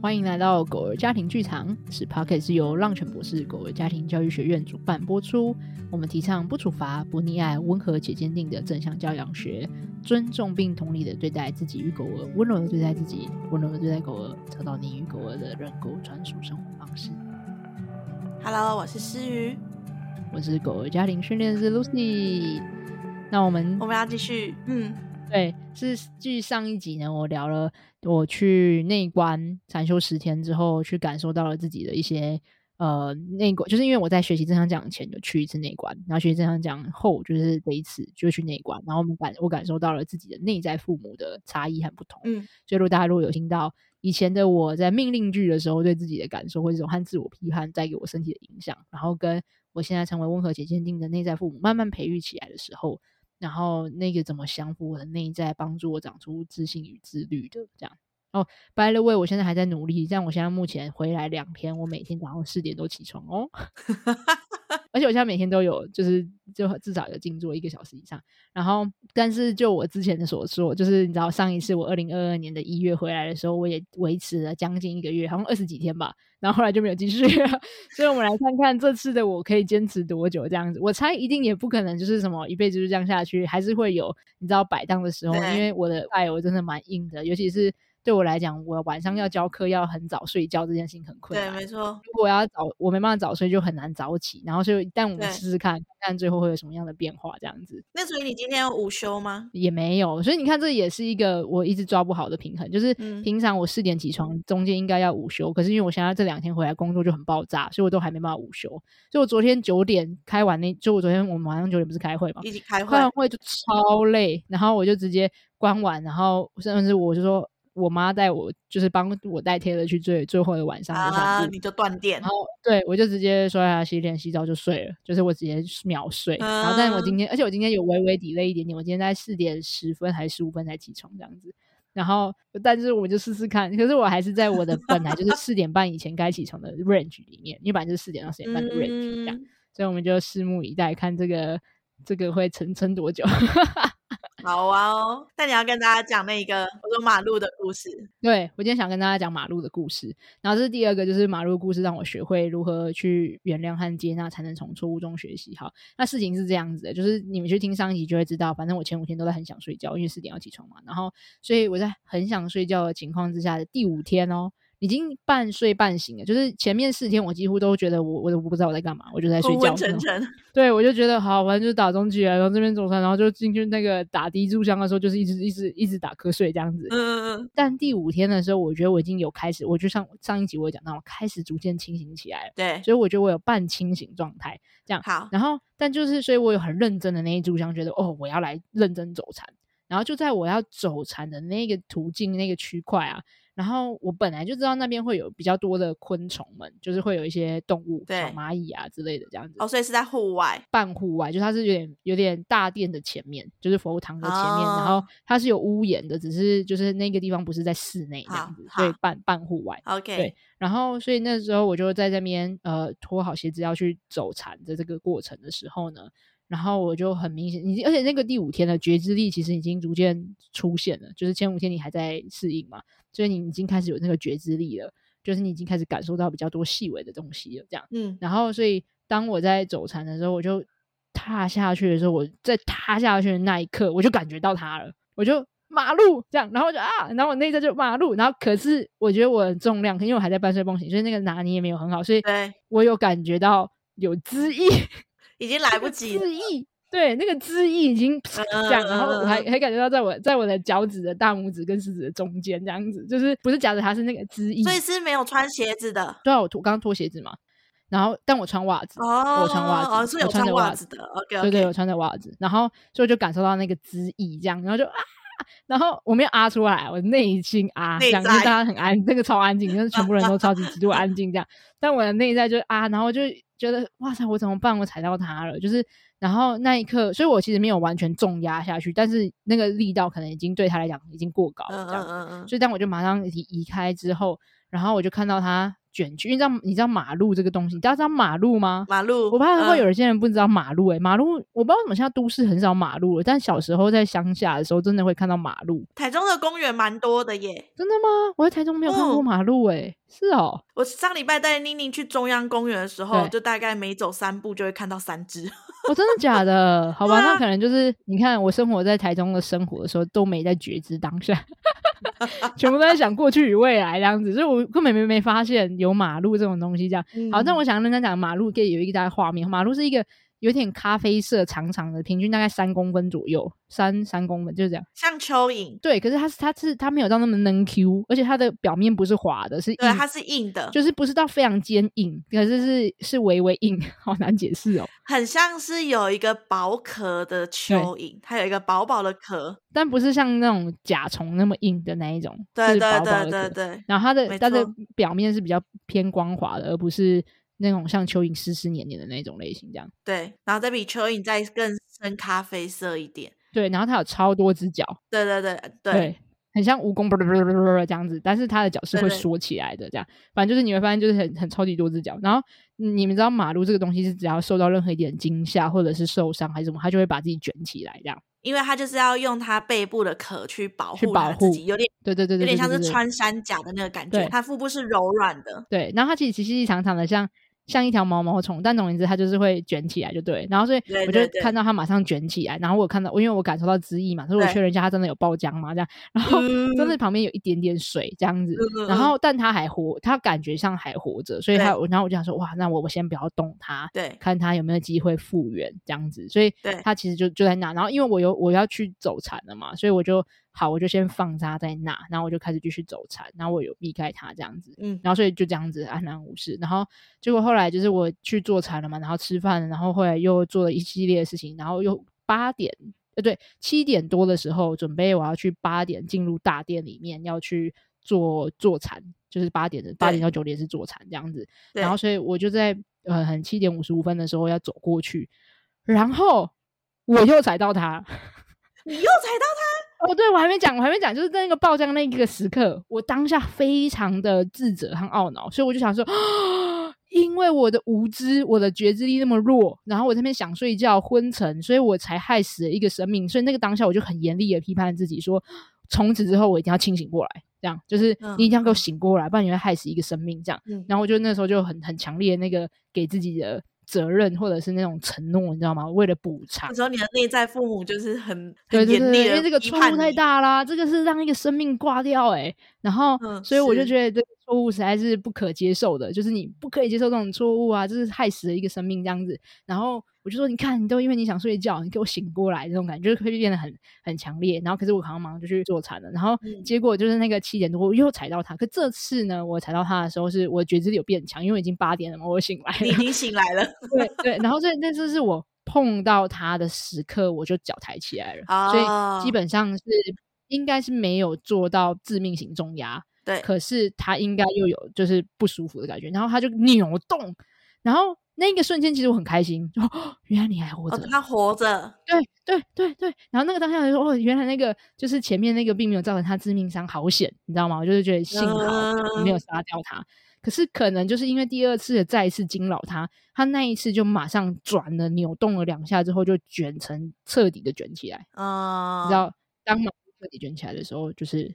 欢迎来到狗儿家庭剧场，此 p o c k e t 是由浪犬博士狗儿家庭教育学院主办播出。我们提倡不处罚、不溺爱、温和且坚定的正向教养学，尊重并同理的对待自己与狗儿，温柔的对待自己，温柔的对待狗儿，找到你与狗儿的人狗专属生活方式。Hello，我是诗瑜，我是狗儿家庭训练师 Lucy。那我们我们要继续，嗯，对，是继上一集呢，我聊了。我去内观禅修十天之后，去感受到了自己的一些呃内观，就是因为我在学习正向讲前就去一次内观，然后学习正向讲后就是这一次就去内观，然后我们感我感受到了自己的内在父母的差异和不同。嗯，所以如果大家如果有听到以前的我在命令句的时候对自己的感受，或者这种和自我批判带给我身体的影响，然后跟我现在成为温和且坚定的内在父母慢慢培育起来的时候。然后那个怎么降服我的内在，帮助我长出自信与自律的这样。哦，by the way，我现在还在努力，像我现在目前回来两天，我每天早上四点多起床哦。而且我现在每天都有，就是就至少有静坐一个小时以上。然后，但是就我之前的所说，就是你知道上一次我二零二二年的一月回来的时候，我也维持了将近一个月，好像二十几天吧。然后后来就没有继续了。所以我们来看看这次的我可以坚持多久这样子。我猜一定也不可能就是什么一辈子就这样下去，还是会有你知道摆荡的时候，因为我的爱我真的蛮硬的，尤其是。对我来讲，我晚上要教课，要很早睡觉，这件事情很困难。对，没错。如果要早，我没办法早睡，就很难早起。然后就，但我们试试看，看最后会有什么样的变化，这样子。那所以你今天有午休吗？也没有。所以你看，这也是一个我一直抓不好的平衡。就是平常我四点起床，中间应该要午休，可是因为我现在这两天回来工作就很爆炸，所以我都还没办法午休。所以我昨天九点开完那，就我昨天我们晚上九点不是开会吗？一起开会，开完会就超累，然后我就直接关完，然后甚至我就说。我妈带我，就是帮我带 Taylor 去最最后的晚上的啊，你就断电，然后对我就直接刷牙、洗脸、洗澡就睡了，就是我直接秒睡。啊、然后，但是我今天，而且我今天有微微 delay 一点点，我今天在四点十分还是十五分才起床这样子。然后，但是我就试试看，可是我还是在我的 本来就是四点半以前该起床的 range 里面，因为本来就是四点到四点半的 range 这样，嗯、所以我们就拭目以待，看这个这个会撑撑多久。好啊哦，那你要跟大家讲那个我说马路的故事。对，我今天想跟大家讲马路的故事，然后这是第二个，就是马路的故事让我学会如何去原谅和接纳，才能从错误中学习。好，那事情是这样子的，就是你们去听上一集就会知道，反正我前五天都在很想睡觉，因为四点要起床嘛，然后所以我在很想睡觉的情况之下的第五天哦。已经半睡半醒了，就是前面四天我几乎都觉得我我都不知道我在干嘛，我就在睡觉。昏沉沉。对，我就觉得好，反正就是打中起来，然后这边走上，然后就进去那个打第一炷香的时候，就是一直一直一直打瞌睡这样子。嗯嗯嗯。但第五天的时候，我觉得我已经有开始，我就上上一集我讲到，我开始逐渐清醒起来了。对。所以我觉得我有半清醒状态，这样。好。然后，但就是，所以我有很认真的那一炷香，觉得哦，我要来认真走禅。然后就在我要走禅的那个途径那个区块啊。然后我本来就知道那边会有比较多的昆虫们，就是会有一些动物，对小蚂蚁啊之类的这样子。哦，所以是在户外，半户外，就它是有点有点大殿的前面，就是佛堂的前面，哦、然后它是有屋檐的，只是就是那个地方不是在室内这样子，所以半半户外。OK，对。然后所以那时候我就在这边呃脱好鞋子要去走禅的这个过程的时候呢。然后我就很明显，已经而且那个第五天的觉知力其实已经逐渐出现了，就是前五天你还在适应嘛，所以你已经开始有那个觉知力了，就是你已经开始感受到比较多细微的东西了，这样。嗯。然后，所以当我在走禅的时候，我就踏下去的时候，我在踏下去的那一刻，我就感觉到它了，我就马路这样，然后就啊，然后我内在就马路，然后可是我觉得我的重量，因为我还在半睡半醒，所以那个拿捏也没有很好，所以我有感觉到有知意。已经来不及了，知意，对，那个知意已经这样，然后我还还感觉到在我在我的脚趾的大拇指跟食指的中间这样子，就是不是夹着它是那个知意，所以是没有穿鞋子的。对啊，我脱刚刚脱鞋子嘛，然后但我穿袜子，哦，我穿袜子，哦，是有穿袜子的，OK，对对，我穿着袜子，然后所以我就感受到那个知意这样，然后就啊，然后我没有啊出来，我内心啊，这样，大家很安，那个超安静，就是全部人都超级极度安静这样，但我的内在就啊，然后就。觉得哇塞，我怎么办？我踩到他了，就是，然后那一刻，所以我其实没有完全重压下去，但是那个力道可能已经对他来讲已经过高了，这样，嗯嗯嗯嗯，所以当我就马上移移开之后，然后我就看到他卷曲，你知道你知道马路这个东西，你知道知道马路吗？马路，我怕会有些人不知道马路诶、马路我不知道为什么现在都市很少马路了，但小时候在乡下的时候真的会看到马路。台中的公园蛮多的耶，真的吗？我在台中没有看过马路诶、是哦。我上礼拜带妮妮去中央公园的时候，就大概每走三步就会看到三只。我、哦、真的假的？好吧、啊，那可能就是你看我生活在台中的生活的时候都没在觉知当下。全部都在想过去与未来这样子，所以我根本没没发现有马路这种东西。这样、嗯、好，那我想跟大家讲，马路可以有一个大的画面，马路是一个。有点咖啡色，长长的，平均大概三公分左右，三三公分就是这样，像蚯蚓。对，可是它是它是它没有到那么嫩 Q，而且它的表面不是滑的，是硬，对，它是硬的，就是不是到非常坚硬，可是是是微微硬，好难解释哦。很像是有一个薄壳的蚯蚓，它有一个薄薄的壳，但不是像那种甲虫那么硬的那一种，对对对对对。然后它的它的表面是比较偏光滑的，而不是。那种像蚯蚓湿湿黏黏的那种类型，这样。对，然后再比蚯蚓再更深咖啡色一点，对，然后它有超多只脚，对对对对，对，很像蜈蚣，这样子，但是它的脚是会缩起来的，这样，反正就是你会发现就是很很超级多只脚，然后你们知道马路这个东西是只要受到任何一点惊吓或者是受伤还是什么，它就会把自己卷起来，这样，因为它就是要用它背部的壳去保护它自己，有点对对对对，有点像是穿山甲的那个感觉，它腹部是柔软的，对，然后它其实细细长长的像。像一条毛毛虫，但总而言之，它就是会卷起来，就对。然后所以我就看到它马上卷起来，然后我看到，因为我感受到汁液嘛，所以我确认一下它真的有爆浆嘛，这样。然后真的旁边有一点点水这样子，然后但它还活，它感觉上还活着，所以它，然后我就想说，哇，那我我先不要动它，对，看它有没有机会复原这样子。所以它其实就就在那。然后因为我有我要去走禅了嘛，所以我就。好，我就先放它在那，然后我就开始继续走禅，然后我有避开它这样子，嗯，然后所以就这样子安然无事。然后结果后来就是我去做禅了嘛，然后吃饭，然后后来又做了一系列的事情，然后又八点，呃，对，七点多的时候准备我要去八点进入大殿里面要去做做禅，就是八点的八点到九点是做禅这样子，然后所以我就在呃很七点五十五分的时候要走过去，然后我又踩到它，你又踩到它。哦，对，我还没讲，我还没讲，就是在那个爆浆那一个时刻，我当下非常的自责和懊恼，所以我就想说，因为我的无知，我的觉知力那么弱，然后我在那边想睡觉昏沉，所以我才害死了一个生命。所以那个当下，我就很严厉的批判自己说，从此之后我一定要清醒过来，这样就是你一定要给我醒过来，不然你会害死一个生命。这样，然后我就那时候就很很强烈的那个给自己的。责任或者是那种承诺，你知道吗？为了补偿，那时候你的内在父母就是很对对对，因为这个错误太大啦，这个是让一个生命挂掉哎、欸，然后、嗯、所以我就觉得这个错误实在是不可接受的，就是你不可以接受这种错误啊，就是害死了一个生命这样子，然后。我就说，你看，你都因为你想睡觉，你给我醒过来，这种感觉就会变得很很强烈。然后，可是我好像马上就去做禅了。然后结果就是那个七点多，我又踩到它。可这次呢，我踩到他的时候，是我觉知力有变强，因为已经八点了嘛，我醒来了。你已经醒来了。对对。然后这那次是我碰到他的时刻，我就脚抬起来了。Oh. 所以基本上是应该是没有做到致命型重压。对。可是他应该又有就是不舒服的感觉，然后他就扭动，然后。那个瞬间，其实我很开心，就哦，原来你还活着，哦，他活着，对对对对。然后那个当下就说，哦，原来那个就是前面那个并没有造成他致命伤，好险，你知道吗？我就是觉得幸好没有杀掉他。嗯。可是可能就是因为第二次的再一次惊扰他，他那一次就马上转了，扭动了两下之后，就卷成彻底的卷起来。啊，嗯，你知道，当马彻底卷起来的时候，就是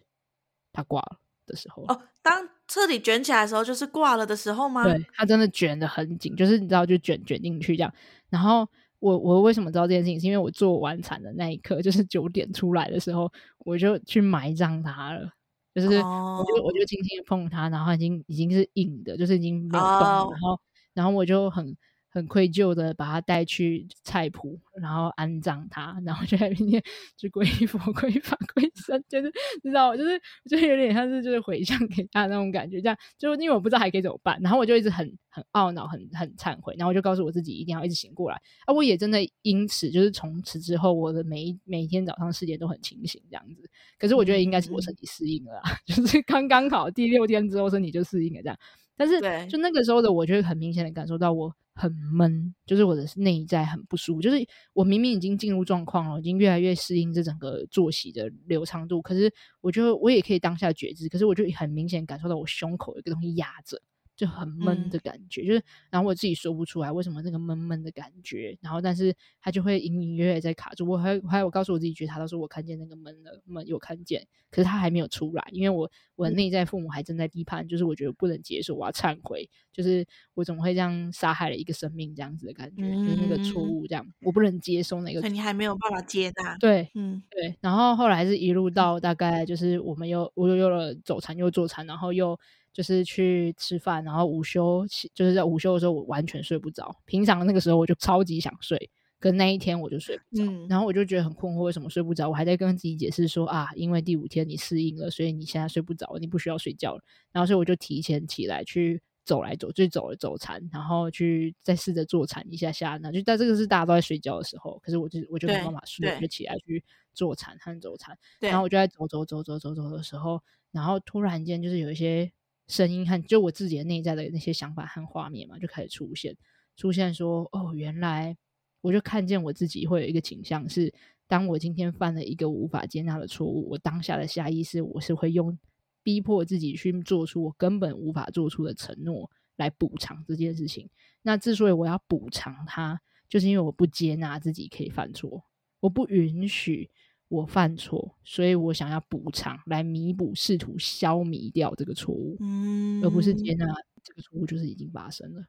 他挂了的时候。哦，当。彻底卷起来的时候，就是挂了的时候吗？对，它真的卷的很紧，就是你知道，就卷卷进去这样。然后我我为什么知道这件事情？是因为我做完产的那一刻，就是九点出来的时候，我就去埋葬它了。就是我就、哦、我就轻轻碰它，然后已经已经是硬的，就是已经没有动然后然后我就很。很愧疚的把他带去菜圃，然后安葬他，然后就在那边去皈依佛、皈依法、皈依僧，就是你知道，就是就有点像是就是回向给他那种感觉，这样就因为我不知道还可以怎么办，然后我就一直很很懊恼、很很忏悔，然后我就告诉我自己一定要一直醒过来啊！我也真的因此就是从此之后，我的每一每一天早上四点都很清醒这样子。可是我觉得应该是我身体适应了啦，嗯、就是刚刚好第六天之后身体就适应了这样。但是就那个时候的我，就会很明显的感受到我。很闷，就是我的内在很不舒服。就是我明明已经进入状况了，已经越来越适应这整个作息的流畅度。可是，我觉得我也可以当下觉知。可是，我就很明显感受到我胸口有个东西压着，就很闷的感觉，嗯、就是然后我自己说不出来为什么那个闷闷的感觉，然后但是他就会隐隐约约在卡住。我还还有告诉我自己觉察到说我看见那个闷的闷有看见，可是他还没有出来，因为我我的内在父母还正在批判，就是我觉得不能接受，我要忏悔，就是我怎么会这样杀害了一个生命这样子的感觉，嗯、就是那个错误这样，我不能接受那个。你还没有办法接纳。对，嗯，对。然后后来是一路到大概就是我们又我又有了走禅又坐禅，然后又。就是去吃饭，然后午休，就是在午休的时候，我完全睡不着。平常那个时候我就超级想睡，可那一天我就睡不着。嗯、然后我就觉得很困惑，为什么睡不着？我还在跟自己解释说啊，因为第五天你适应了，所以你现在睡不着，你不需要睡觉了。然后所以我就提前起来去走来走，去走了走禅，然后去再试着坐禅一下下。那就但这个是大家都在睡觉的时候，可是我就我就没办法睡，我就起来去坐禅和走禅。然后我就在走走走走走走的时候，然后突然间就是有一些。声音和就我自己的内在的那些想法和画面嘛，就开始出现，出现说哦，原来我就看见我自己会有一个倾向是，当我今天犯了一个无法接纳的错误，我当下的下意识我是会用逼迫自己去做出我根本无法做出的承诺来补偿这件事情。那之所以我要补偿它，就是因为我不接纳自己可以犯错，我不允许。我犯错，所以我想要补偿来弥补，试图消弭掉这个错误，嗯，而不是接纳这个错误就是已经发生了。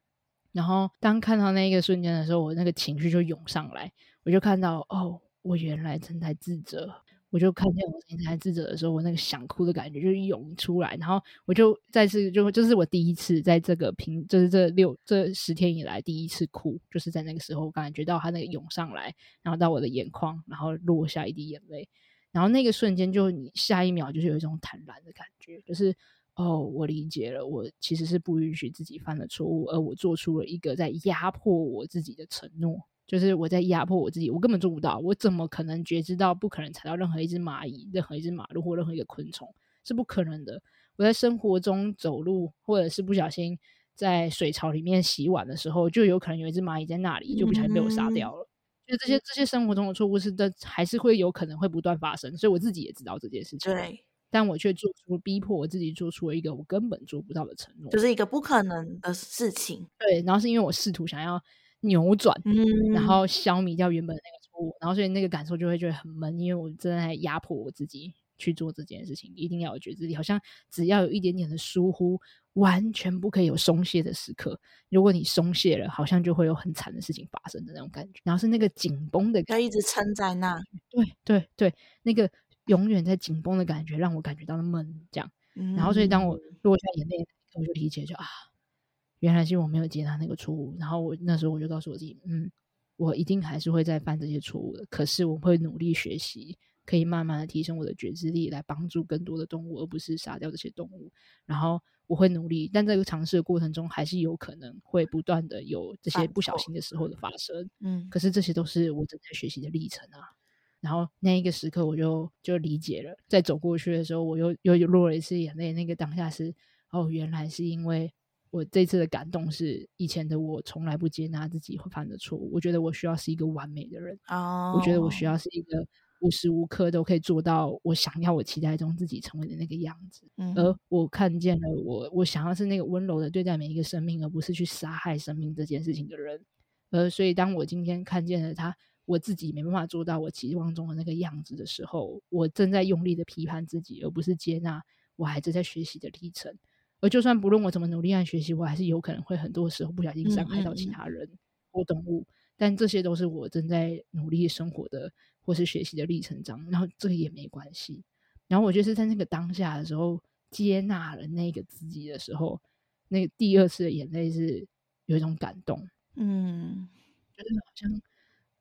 然后当看到那一个瞬间的时候，我那个情绪就涌上来，我就看到哦，我原来正在自责。我就看见我现在自责的时候，我那个想哭的感觉就涌出来，然后我就再次就就是我第一次在这个平就是这六这十天以来第一次哭，就是在那个时候感觉到他那个涌上来，然后到我的眼眶，然后落下一滴眼泪，然后那个瞬间就你下一秒就是有一种坦然的感觉，就是哦，我理解了，我其实是不允许自己犯了错误，而我做出了一个在压迫我自己的承诺。就是我在压迫我自己，我根本做不到，我怎么可能觉知到不可能踩到任何一只蚂蚁、任何一只马路或任何一个昆虫，是不可能的。我在生活中走路，或者是不小心在水槽里面洗碗的时候，就有可能有一只蚂蚁在那里，就不小心被我杀掉了。就、嗯、这些这些生活中的错误是的，还是会有可能会不断发生，所以我自己也知道这件事情。对，但我却做出逼迫我自己做出了一个我根本做不到的承诺，就是一个不可能的事情。对，然后是因为我试图想要。扭转，然后消弭掉原本的那个错误，然后所以那个感受就会觉得很闷，因为我正在压迫我自己去做这件事情，一定要有觉知力，好像只要有一点点的疏忽，完全不可以有松懈的时刻。如果你松懈了，好像就会有很惨的事情发生的那种感觉。然后是那个紧绷的感觉，要一直撑在那，对对对，那个永远在紧绷的感觉让我感觉到闷，这样。然后所以当我落下眼泪，我就理解就啊。原来是我没有接纳那个错误，然后我那时候我就告诉我自己，嗯，我一定还是会再犯这些错误的，可是我会努力学习，可以慢慢的提升我的觉知力，来帮助更多的动物，而不是杀掉这些动物。然后我会努力，但这个尝试的过程中，还是有可能会不断的有这些不小心的时候的发生。嗯，可是这些都是我正在学习的历程啊。然后那一个时刻，我就就理解了，在走过去的时候，我又又落了一次眼泪。那个当下是，哦，原来是因为。我这次的感动是以前的我从来不接纳自己会犯的错误。我觉得我需要是一个完美的人，oh. 我觉得我需要是一个无时无刻都可以做到我想要、我期待中自己成为的那个样子。Mm hmm. 而我看见了我，我想要是那个温柔的对待每一个生命，而不是去杀害生命这件事情的人。而所以，当我今天看见了他，我自己没办法做到我期望中的那个样子的时候，我正在用力的批判自己，而不是接纳我还是在学习的历程。而就算不论我怎么努力和学习，我还是有可能会很多时候不小心伤害到其他人或动物。但这些都是我正在努力生活的或是学习的历程中，然后这个也没关系。然后我就是在那个当下的时候，接纳了那个自己的时候，那个第二次的眼泪是有一种感动，嗯，就是好像。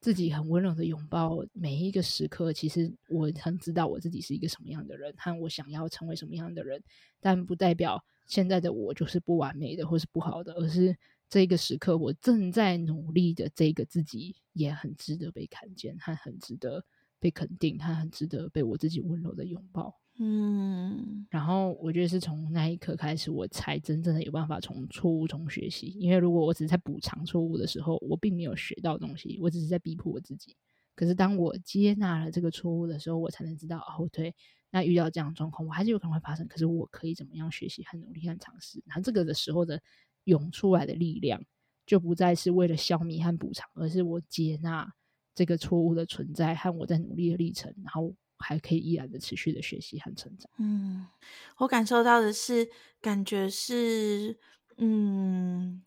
自己很温柔的拥抱每一个时刻，其实我很知道我自己是一个什么样的人，和我想要成为什么样的人，但不代表现在的我就是不完美的或是不好的，而是这个时刻我正在努力的这个自己也很值得被看见，他很值得被肯定，他很值得被我自己温柔的拥抱。嗯，然后我觉得是从那一刻开始，我才真正的有办法从错误中学习。因为如果我只是在补偿错误的时候，我并没有学到东西，我只是在逼迫我自己。可是当我接纳了这个错误的时候，我才能知道哦，对，那遇到这样的状况，我还是有可能会发生。可是我可以怎么样学习和努力和尝试？然后这个的时候的涌出来的力量，就不再是为了消弭和补偿，而是我接纳这个错误的存在和我在努力的历程，然后还可以依然的持续的学习和成长。嗯，我感受到的是，感觉是，嗯，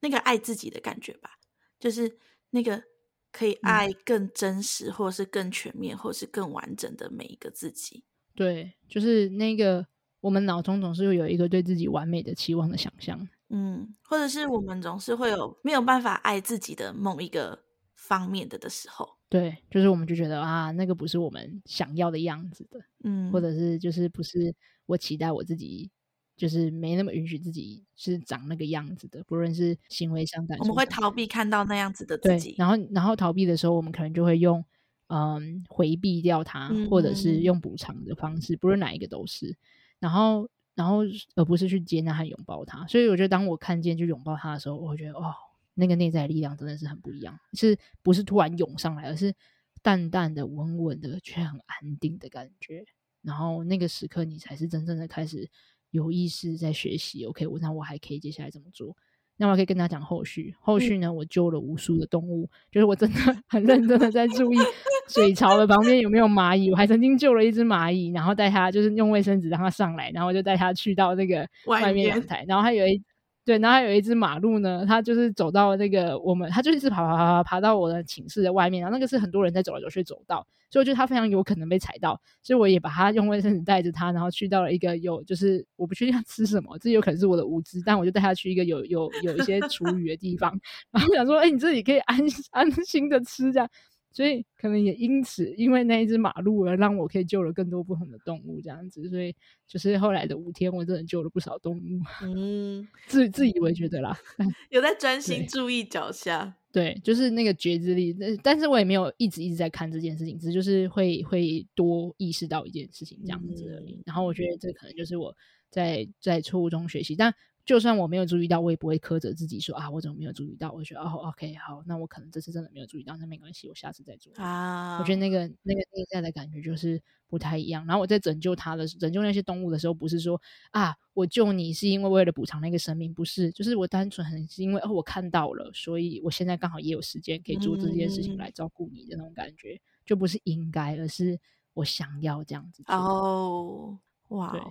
那个爱自己的感觉吧，就是那个。可以爱更真实，或是更全面，或是更完整的每一个自己。对，就是那个我们脑中总是会有一个对自己完美的期望的想象，嗯，或者是我们总是会有没有办法爱自己的某一个方面的的时候。对，就是我们就觉得啊，那个不是我们想要的样子的，嗯，或者是就是不是我期待我自己。就是没那么允许自己是长那个样子的，不论是行为上、感，我们会逃避看到那样子的自己。对，然后，然后逃避的时候，我们可能就会用嗯回避掉它，嗯、或者是用补偿的方式，不论哪一个都是。然后，然后而不是去接纳和拥抱它。所以，我觉得当我看见就拥抱它的时候，我会觉得哦，那个内在力量真的是很不一样，是不是突然涌上来，而是淡淡的、稳稳的，却很安定的感觉。然后那个时刻，你才是真正的开始。有意识在学习，OK，我那我还可以接下来怎么做？那我可以跟他讲后续。后续呢，我救了无数的动物，嗯、就是我真的很认真的在注意 水槽的旁边有没有蚂蚁。我还曾经救了一只蚂蚁，然后带它就是用卫生纸让它上来，然后我就带它去到那个外面阳台，然后还有一。对，然后有一只马路呢，它就是走到那个我们，它就一直爬爬爬爬爬到我的寝室的外面，然后那个是很多人在走来走去走道，所以我觉得它非常有可能被踩到，所以我也把它用卫生纸带着它，然后去到了一个有就是我不确定它吃什么，这有可能是我的无知，但我就带它去一个有有有一些厨余的地方，然后想说，哎，你这里可以安安心的吃这样。所以可能也因此，因为那一只马路而让我可以救了更多不同的动物，这样子。所以就是后来的五天，我真的救了不少动物。嗯，自自以为觉得啦，有在专心注意脚下。对，就是那个觉知力。但是我也没有一直一直在看这件事情，只是就是会会多意识到一件事情这样子而已。嗯，然后我觉得这可能就是我在在错误中学习，但。就算我没有注意到，我也不会苛责自己说啊，我怎么没有注意到？我觉得哦，OK，好，那我可能这次真的没有注意到，那没关系，我下次再做啊。我觉得那个那个内在的感觉就是不太一样。然后我在拯救他的拯救那些动物的时候，不是说啊，我救你是因为为了补偿那个生命，不是，就是我单纯很是因为哦，我看到了，所以我现在刚好也有时间可以做这件事情来照顾你的那种感觉，嗯、就不是应该，而是我想要这样子做。哦，哇，对，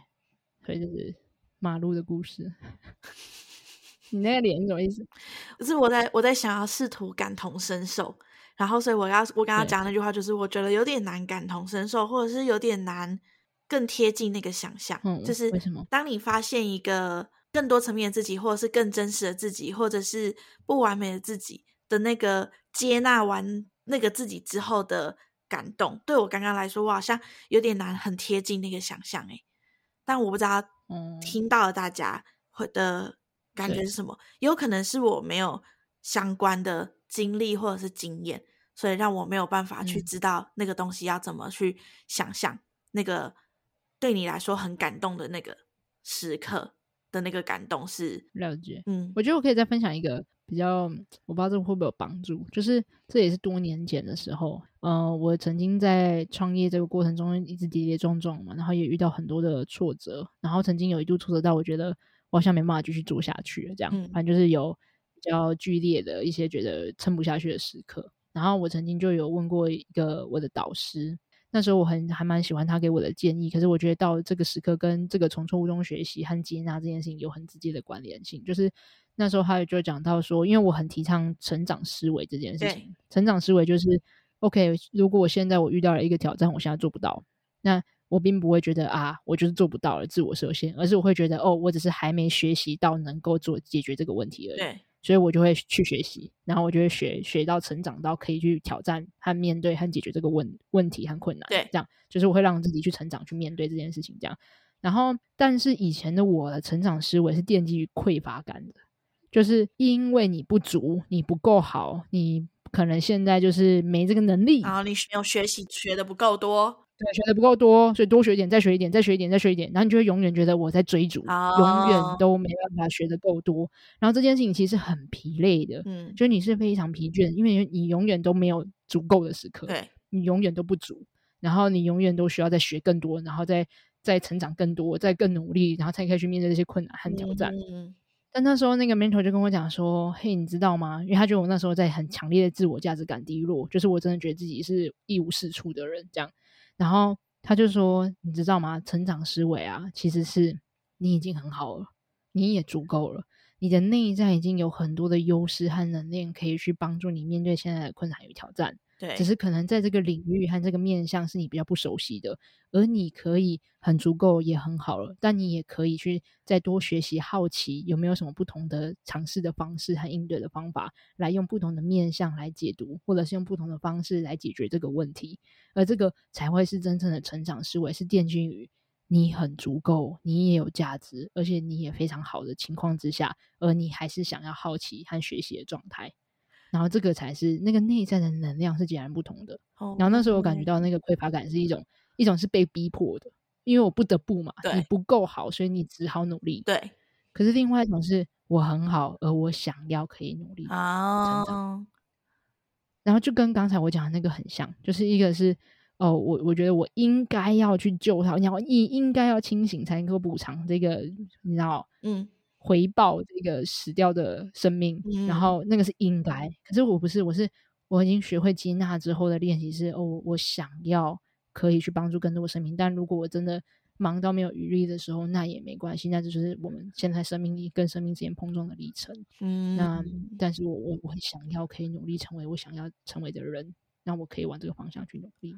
所以就是。马路的故事，你那个脸什么意思？是我在我在想要试图感同身受，然后所以我要我刚刚讲那句话就是，我觉得有点难感同身受，或者是有点难更贴近那个想象。嗯，就是为什么？当你发现一个更多层面的自己，或者是更真实的自己，或者是不完美的自己的那个接纳完那个自己之后的感动，对我刚刚来说，我好像有点难很贴近那个想象。诶，但我不知道。嗯，听到了大家会的感觉是什么？有可能是我没有相关的经历或者是经验，所以让我没有办法去知道那个东西要怎么去想象、嗯、那个对你来说很感动的那个时刻的那个感动是了解。嗯，我觉得我可以再分享一个比较，我不知道这会不会有帮助，就是这也是多年前的时候。呃，我曾经在创业这个过程中一直跌跌撞撞嘛，然后也遇到很多的挫折，然后曾经有一度挫折到我觉得我好像没办法继续做下去了，这样，嗯、反正就是有比较剧烈的一些觉得撑不下去的时刻。然后我曾经就有问过一个我的导师，那时候我很还蛮喜欢他给我的建议，可是我觉得到这个时刻跟这个从错误中学习和接纳这件事情有很直接的关联性，就是那时候他就讲到说，因为我很提倡成长思维这件事情，成长思维就是。OK，如果我现在我遇到了一个挑战，我现在做不到，那我并不会觉得啊，我就是做不到了，自我设限，而是我会觉得哦，我只是还没学习到能够做解决这个问题而已。对，所以我就会去学习，然后我就会学学到成长到可以去挑战和面对和解决这个问问题和困难。对，这样就是我会让自己去成长，去面对这件事情。这样，然后但是以前的我的成长思维是奠基于匮乏感的，就是因为你不足，你不够好，你。可能现在就是没这个能力，然后你没有学习学的不够多，对，学的不够多，所以多学一点，再学一点，再学一点，再学一点，然后你就会永远觉得我在追逐，哦、永远都没办法学的够多。然后这件事情其实很疲累的，嗯，就是你是非常疲倦，因为你永远都没有足够的时刻，对，你永远都不足，然后你永远都需要再学更多，然后再再成长更多，再更努力，然后才可以去面对这些困难和挑战。嗯。但那时候那个 mentor 就跟我讲说：“嘿，你知道吗？因为他觉得我那时候在很强烈的自我价值感低落，就是我真的觉得自己是一无是处的人这样。然后他就说：你知道吗？成长思维啊，其实是你已经很好了，你也足够了，你的内在已经有很多的优势和能量可以去帮助你面对现在的困难与挑战。”对，只是可能在这个领域和这个面向是你比较不熟悉的，而你可以很足够也很好了，但你也可以去再多学习，好奇有没有什么不同的尝试的方式和应对的方法，来用不同的面向来解读，或者是用不同的方式来解决这个问题，而这个才会是真正的成长思维，是奠基于你很足够，你也有价值，而且你也非常好的情况之下，而你还是想要好奇和学习的状态。然后这个才是那个内在的能量是截然不同的。Oh, 然后那时候我感觉到那个匮乏感是一种、嗯、一种是被逼迫的，因为我不得不嘛，你不够好，所以你只好努力。对。可是另外一种是我很好，而我想要可以努力成长。Oh. 然后就跟刚才我讲的那个很像，就是一个是哦，我我觉得我应该要去救他，然后你应该要清醒才能够补偿这个，你知道？嗯。回报这个死掉的生命，嗯、然后那个是应该。可是我不是，我是我已经学会接纳之后的练习是哦，我想要可以去帮助更多生命。但如果我真的忙到没有余力的时候，那也没关系，那就是我们现在生命力跟生命之间碰撞的历程。嗯，那但是我我我很想要可以努力成为我想要成为的人，那我可以往这个方向去努力。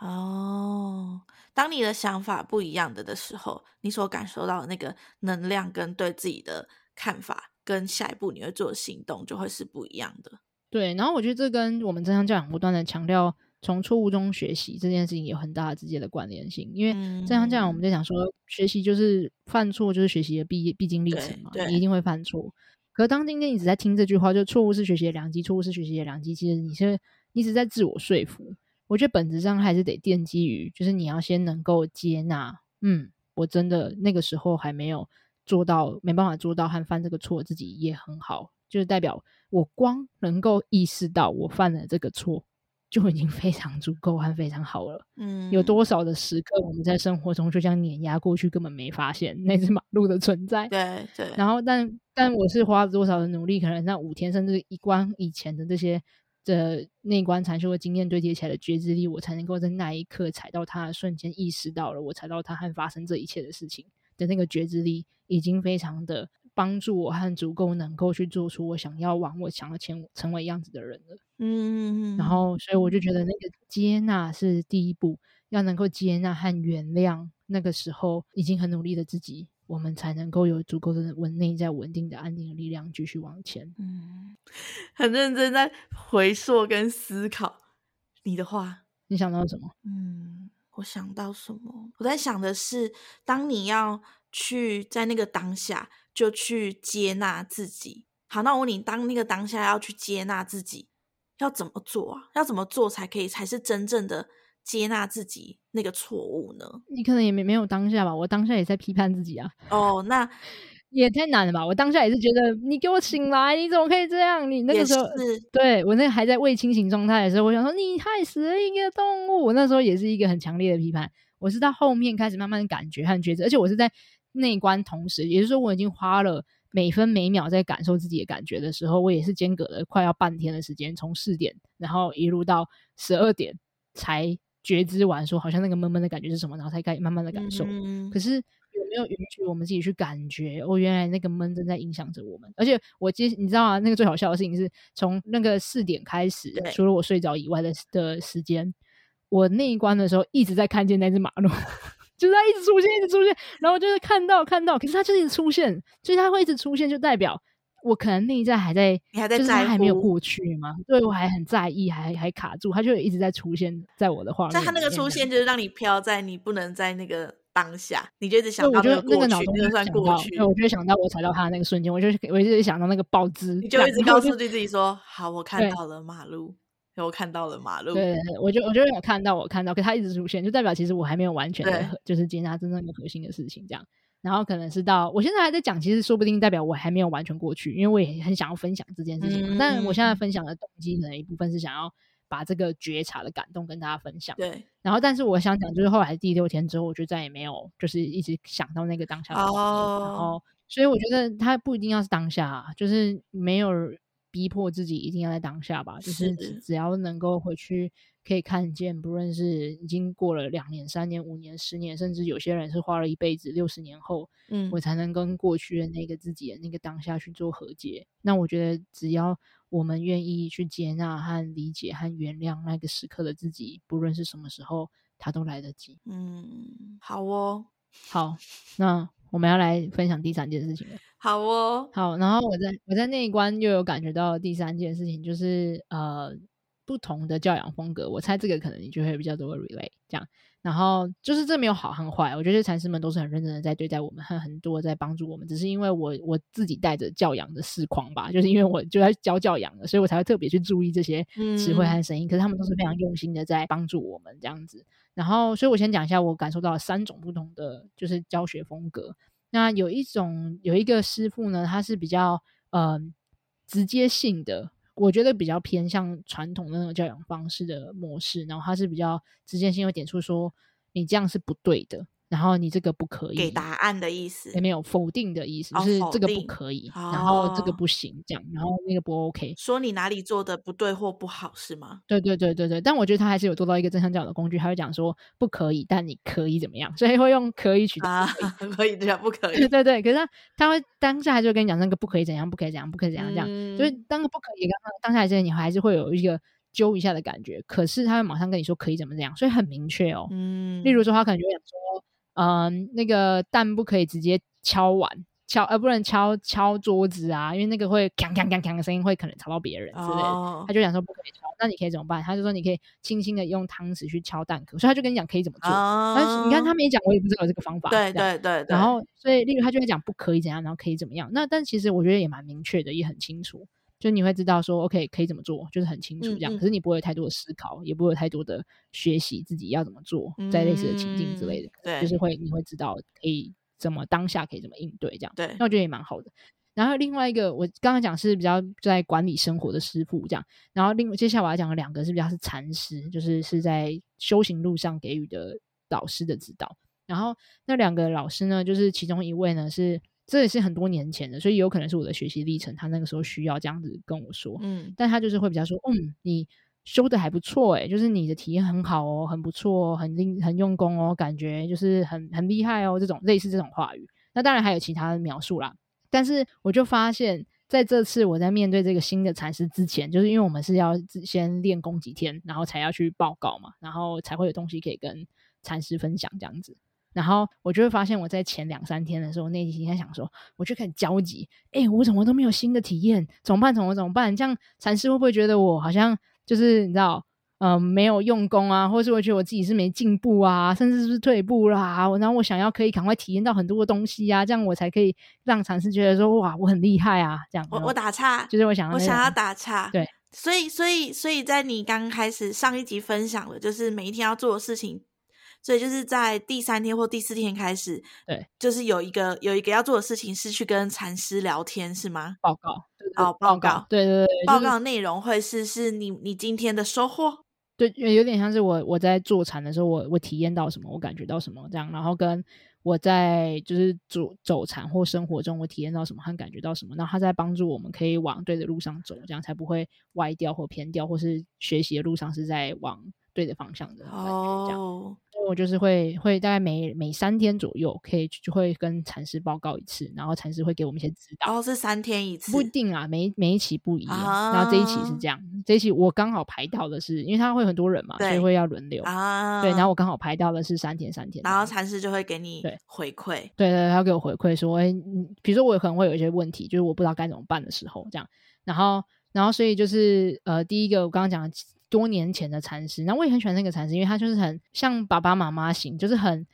哦，当你的想法不一样的的时候，你所感受到的那个能量跟对自己的看法，跟下一步你会做的行动就会是不一样的。对，然后我觉得这跟我们正向教养不断的强调从错误中学习这件事情有很大的直接的关联性，因为正向教养我们在讲说学习就是犯错就是学习的必必经历程嘛，你一定会犯错。可是当今天你只在听这句话，就错误是学习的良机，错误是学习的良机，其实你是你只在自我说服。我觉得本质上还是得奠基于，就是你要先能够接纳，嗯，我真的那个时候还没有做到，没办法做到和犯这个错，自己也很好，就是代表我光能够意识到我犯了这个错，就已经非常足够和非常好了。嗯，有多少的时刻我们在生活中就这样碾压过去，根本没发现那只马路的存在。对对。然后，但但我是花了多少的努力，可能那五天甚至一关以前的这些。的内观禅修的经验堆叠起来的觉知力，我才能够在那一刻踩到它的瞬间意识到了，我踩到它和发生这一切的事情的那个觉知力，已经非常的帮助我和足够能够去做出我想要往我想要前成为样子的人了。嗯,嗯嗯，然后所以我就觉得那个接纳是第一步，要能够接纳和原谅那个时候已经很努力的自己。我们才能够有足够的稳内在稳定的安定的力量，继续往前。嗯，很认真在回溯跟思考你的话。你想到什么？嗯，我想到什么？我在想的是，当你要去在那个当下就去接纳自己。好，那我问你，当那个当下要去接纳自己，要怎么做啊？要怎么做才可以，才是真正的？接纳自己那个错误呢？你可能也没没有当下吧，我当下也在批判自己啊。哦，那 也太难了吧！我当下也是觉得，你给我醒来，你怎么可以这样？你那个时候，是对我那个还在未清醒状态的时候，我想说，你害死了一个动物。我那时候也是一个很强烈的批判。我是到后面开始慢慢感觉和觉知，而且我是在内观同时，也就是说，我已经花了每分每秒在感受自己的感觉的时候，我也是间隔了快要半天的时间，从四点然后一路到十二点才。觉知完说，好像那个闷闷的感觉是什么，然后才开始慢慢的感受。嗯、可是有没有允许我们自己去感觉？哦，原来那个闷正在影响着我们。而且我接，你知道啊，那个最好笑的事情是从那个四点开始，除了我睡着以外的的时间，我那一关的时候一直在看见那只马路，就是它一直出现，一直出现，然后就是看到看到，可是它就一直出现，所以它会一直出现，就代表。我可能内在还在，你还在，就是他还没有过去吗？对，我还很在意，还还卡住，他就一直在出现在我的画面。但他那个出现，就是让你飘在你不能在那个当下，你就一直想到那个过去，那个算过去。对，我就想到我踩到他的那个瞬间，我就我一直想到那个爆汁，你就一直 告诉自己说：“好，我看到了马路，我看到了马路。”对，我就我就有看到，我看到，可他一直出现，就代表其实我还没有完全的，就是接纳真正的核心的事情，这样。然后可能是到我现在还在讲，其实说不定代表我还没有完全过去，因为我也很想要分享这件事情。嗯、但我现在分享的动机可能一部分是想要把这个觉察的感动跟大家分享。对。然后，但是我想讲，就是后来第六天之后，我就再也没有就是一直想到那个当下的。哦。然后，所以我觉得他不一定要是当下，就是没有逼迫自己一定要在当下吧，就是只要能够回去。可以看见，不论是已经过了两年、三年、五年、十年，甚至有些人是花了一辈子，六十年后，嗯，我才能跟过去的那个自己的那个当下去做和解。那我觉得，只要我们愿意去接纳和理解和原谅那个时刻的自己，不论是什么时候，他都来得及。嗯，好哦，好，那我们要来分享第三件事情了。好哦，好，然后我在我在那一关又有感觉到第三件事情，就是呃。不同的教养风格，我猜这个可能你就会比较多的 relate 这样。然后就是这没有好和坏，我觉得禅师们都是很认真的在对待我们，和很多在帮助我们。只是因为我我自己带着教养的视框吧，就是因为我就在教教养的，所以我才会特别去注意这些词汇和声音。嗯、可是他们都是非常用心的在帮助我们这样子。然后，所以我先讲一下我感受到了三种不同的就是教学风格。那有一种有一个师傅呢，他是比较呃直接性的。我觉得比较偏向传统的那种教养方式的模式，然后他是比较直接性，会点出说你这样是不对的。然后你这个不可以给答案的意思，也没有否定的意思，哦、就是这个不可以，然后这个不行，这样，然后那个不 OK，说你哪里做的不对或不好是吗？对对对对对，但我觉得他还是有做到一个正向教养的工具，他会讲说不可以，但你可以怎么样，所以会用可以取代可以啊，可以对啊，不可以，对对对，可是他他会当下还是会跟你讲那个不可以怎样，不可以怎样，不可以怎样这样，嗯、就是当个不可以刚刚当下来之前，你还是会有一个揪一下的感觉，可是他会马上跟你说可以怎么怎样，所以很明确哦，嗯，例如说他可能就会讲说。嗯，那个蛋不可以直接敲碗，敲呃不能敲敲桌子啊，因为那个会锵锵锵锵的声音会可能吵到别人之类的。Oh. 他就想说不可以敲，那你可以怎么办？他就说你可以轻轻的用汤匙去敲蛋壳，所以他就跟你讲可以怎么做。Oh. 但是你看他没讲，我也不知道有这个方法。对对对，对。然后所以例如他就会讲不可以怎样，然后可以怎么样。那但其实我觉得也蛮明确的，也很清楚。就你会知道说，OK，可以怎么做，就是很清楚这样。嗯嗯，可是你不会有太多的思考，也不会有太多的学习自己要怎么做，在类似的情境之类的。对、嗯，就是会你会知道可以怎么当下可以怎么应对这样。对，那我觉得也蛮好的。然后另外一个，我刚刚讲是比较在管理生活的师傅这样。然后另接下来我要讲的两个是比较是禅师，就是是在修行路上给予的导师的指导。然后那两个老师呢，就是其中一位呢是。这也是很多年前的，所以有可能是我的学习历程，他那个时候需要这样子跟我说，嗯，但他就是会比较说，嗯，你修的还不错，诶，就是你的体验很好哦，很不错哦，很厉很用功哦，感觉就是很很厉害哦，这种类似这种话语。那当然还有其他的描述啦，但是我就发现，在这次我在面对这个新的禅师之前，就是因为我们是要先练功几天，然后才要去报告嘛，然后才会有东西可以跟禅师分享这样子。然后我就会发现，我在前两三天的时候，内心在想说，我就开始焦急，哎，我怎么都没有新的体验，怎么办？怎么怎么办？这样禅师会不会觉得我好像就是你知道，嗯、呃，没有用功啊，或是我觉得我自己是没进步啊，甚至是退步啦？然后我想要可以赶快体验到很多的东西啊，这样我才可以让禅师觉得说，哇，我很厉害啊，这样。我我打岔，就是我想要，我想要打岔，对，所以所以所以在你刚开始上一集分享的，就是每一天要做的事情。所以就是在第三天或第四天开始，对，就是有一个有一个要做的事情是去跟禅师聊天，是吗？报告，对对哦，报告，对对对，报告内容会是是你你今天的收获，对，有点像是我我在坐禅的时候，我我体验到什么，我感觉到什么这样，然后跟我在就是走走禅或生活中我体验到什么和感觉到什么，然后他在帮助我们可以往对的路上走，这样才不会歪掉或偏掉，或是学习的路上是在往对的方向的感觉这样。Oh. 我就是会会大概每每三天左右，可以就会跟禅师报告一次，然后禅师会给我们一些指导。哦，是三天一次，不一定啊，每每一期不一样。啊、然后这一期是这样，这一期我刚好排到的是，因为他会很多人嘛，所以会要轮流啊。对，然后我刚好排到的是三天三天，然后禅师就会给你回馈。对对对，他给我回馈说，哎，比如说我可能会有一些问题，就是我不知道该怎么办的时候，这样。然后然后所以就是呃，第一个我刚刚讲的。多年前的禅师，那我也很喜欢那个禅师，因为他就是很像爸爸妈妈型，就是很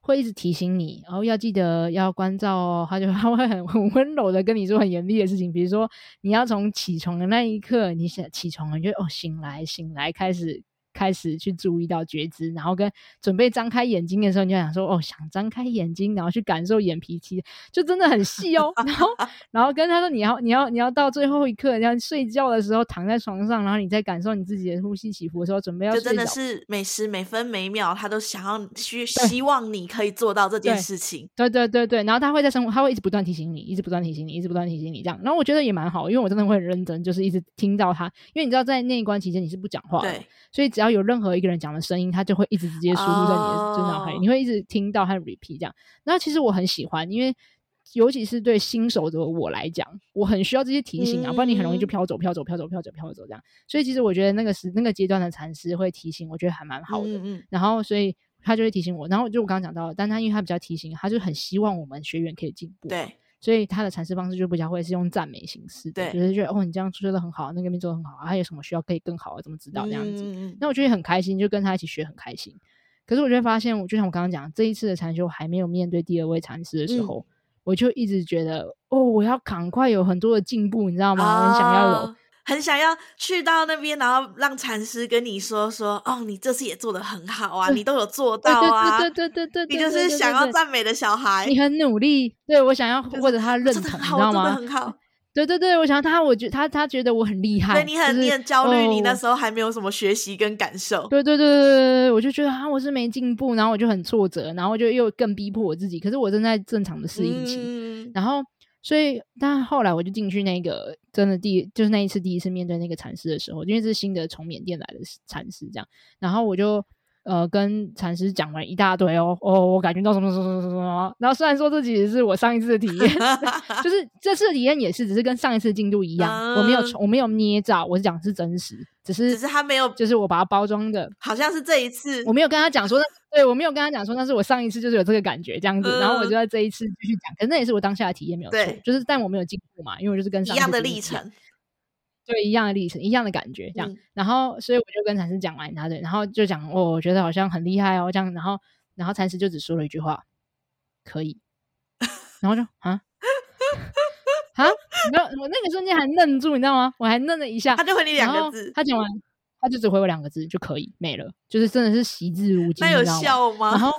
会一直提醒你，然后要记得要关照哦。他就他会很 很温柔的跟你说很严厉的事情，比如说你要从起床的那一刻，你想起床了，你就哦醒来醒来开始开开始去注意到觉知，然后跟准备张开眼睛的时候，你就想说哦，想张开眼睛，然后去感受眼皮期，就真的很细哦。然后，然后跟他说你要你要你要到最后一刻，你要睡觉的时候躺在床上，然后你再感受你自己的呼吸起伏的时候，准备要，就真的是每时每分每秒，他都想要去希望你可以做到这件事情。对对对对，然后他会在生活，他会一直不断提醒你，一直不断提醒你，一直不断提醒你这样。然后我觉得也蛮好，因为我真的会很认真，就是一直听到他，因为你知道在那一关期间你是不讲话的，对，所以只要有任何一个人讲的声音，他就会一直直接输入在你的就脑海里，你会一直听到他 repeat 这样。然后其实我很喜欢，因为尤其是对新手的我来讲，我很需要这些提醒啊，嗯、不然你很容易就飘走、飘走、飘走、飘走、飘走这样。所以其实我觉得那个时那个阶段的禅师会提醒，我觉得还蛮好的。然后所以他就会提醒我，然后就我刚刚讲到，但他因为他比较提醒，他就很希望我们学员可以进步。对。所以他的阐释方式就比较会是用赞美形式的，对，就是觉得哦，你这样做的很好，那个面做的很好，还有什么需要可以更好啊？怎么指导这样子？嗯、那我觉得很开心，就跟他一起学很开心。可是我就会发现，我就像我刚刚讲，这一次的禅修还没有面对第二位禅师的时候，嗯、我就一直觉得哦，我要赶快有很多的进步，你知道吗？哦、我很想要有。很想要去到那边，然后让禅师跟你说说，哦，你这次也做的很好啊，你都有做到啊，对对对对对，你就是想要赞美的小孩，你很努力，对，我想要获得他认同，你知道吗？很好，对对对，我想要他，我觉他他觉得我很厉害，对，你很你很焦虑，你那时候还没有什么学习跟感受，对对对对对，我就觉得啊，我是没进步，然后我就很挫折，然后就又更逼迫我自己，可是我正在正常的适应期，然后。所以，但后来我就进去那个真的第就是那一次第一次面对那个禅师的时候，因为是新的从缅甸来的禅师，这样，然后我就呃跟禅师讲完一大堆哦哦，我感觉到什么什么什么什么，然后虽然说这其实是我上一次的体验，就是这次的体验也是只是跟上一次进度一样，嗯、我没有我没有捏造，我是讲是真实，只是只是他没有，就是我把它包装的，好像是这一次我没有跟他讲说。对，我没有跟他讲说，那是我上一次就是有这个感觉这样子，嗯、然后我就在这一次继续讲，可是那也是我当下的体验没有错，对就是但我没有进步嘛，因为我就是跟上一次一样的历程，对，一样的历程，一样的感觉这样，嗯、然后所以我就跟禅师讲完他的，然后就讲哦，我觉得好像很厉害哦这样，然后然后禅师就只说了一句话，可以，然后就啊啊，然后我那个瞬间还愣住，你知道吗？我还愣了一下，他就回你两个字，他讲完。他就只回我两个字就可以没了，就是真的是惜字如金，那有笑吗？然后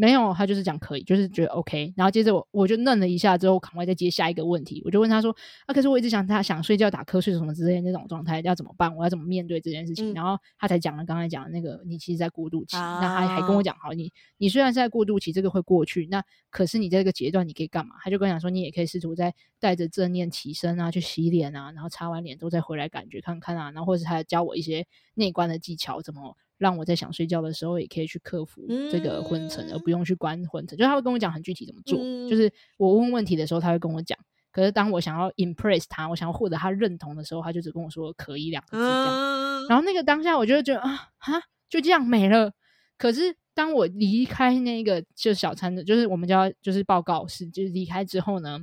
没有，他就是讲可以，就是觉得 OK。然后接着我我就愣了一下，之后赶快再接下一个问题。我就问他说：“啊，可是我一直想他想睡觉、打瞌睡什么之类的那种状态要怎么办？我要怎么面对这件事情？”嗯、然后他才讲了刚才讲的那个，你其实，在过渡期。啊、那他还跟我讲：“好，你你虽然是在过渡期，这个会过去。那可是你在这个阶段，你可以干嘛？”他就跟我讲说：“你也可以试图在带着正念起身啊，去洗脸啊，然后擦完脸之后再回来感觉看看啊，然后或者是他教我一些内观的技巧，怎么。”让我在想睡觉的时候，也可以去克服这个昏沉，嗯、而不用去关昏沉。就是他会跟我讲很具体怎么做。嗯、就是我问问题的时候，他会跟我讲。可是当我想要 impress 他，我想要获得他认同的时候，他就只跟我说“可以”两个字这样。嗯、然后那个当下，我就觉得啊哈，就这样没了。可是当我离开那个就小餐的，就是我们叫就是报告室，就是离开之后呢，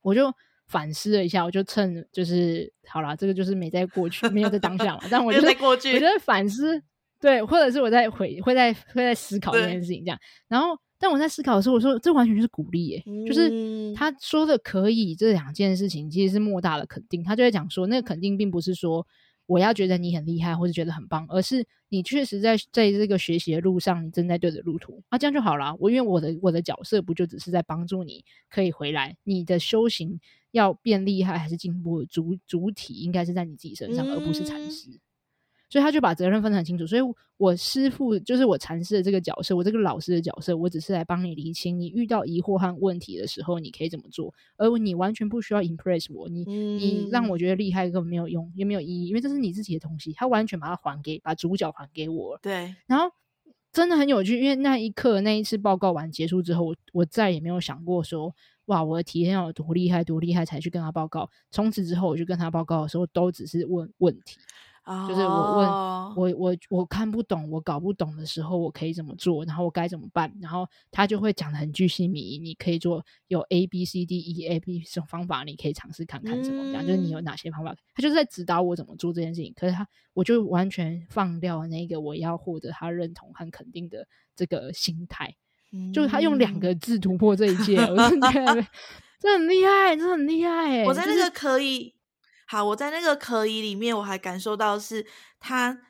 我就反思了一下，我就趁就是好啦，这个就是没在过去，没有在当下嘛。但我就在过去，我觉得反思。对，或者是我在回，会在会在思考这件事情这样。然后，但我在思考的时候，我说这完全就是鼓励耶，嗯、就是他说的可以这两件事情其实是莫大的肯定。他就在讲说，那个肯定并不是说我要觉得你很厉害或者觉得很棒，而是你确实在在这个学习的路上，你正在对的路途啊，这样就好了。我因为我的我的角色不就只是在帮助你可以回来，你的修行要变厉害还是进步的主主体应该是在你自己身上，嗯、而不是禅师。所以他就把责任分得很清楚。所以我师傅就是我禅师的这个角色，我这个老师的角色，我只是来帮你厘清，你遇到疑惑和问题的时候，你可以怎么做。而你完全不需要 impress 我，你你让我觉得厉害根本没有用，也没有意义，因为这是你自己的东西。他完全把它还给，把主角还给我。对。然后真的很有趣，因为那一刻那一次报告完结束之后，我我再也没有想过说，哇，我的体验要有多厉害，多厉害才去跟他报告。从此之后，我就跟他报告的时候，都只是问问题。就是我问、oh. 我我我看不懂，我搞不懂的时候，我可以怎么做？然后我该怎么办？然后他就会讲的很具细迷。你可以做有 A B C D E A B 这种方法，你可以尝试看看怎么这样。就是你有哪些方法？他就是在指导我怎么做这件事情。可是他，我就完全放掉了那个我要获得他认同和肯定的这个心态。Mm. 就是他用两个字突破这一切，我真的觉得 这很厉害，这很厉害欸。我在那个可以。好，我在那个可以里面，我还感受到是他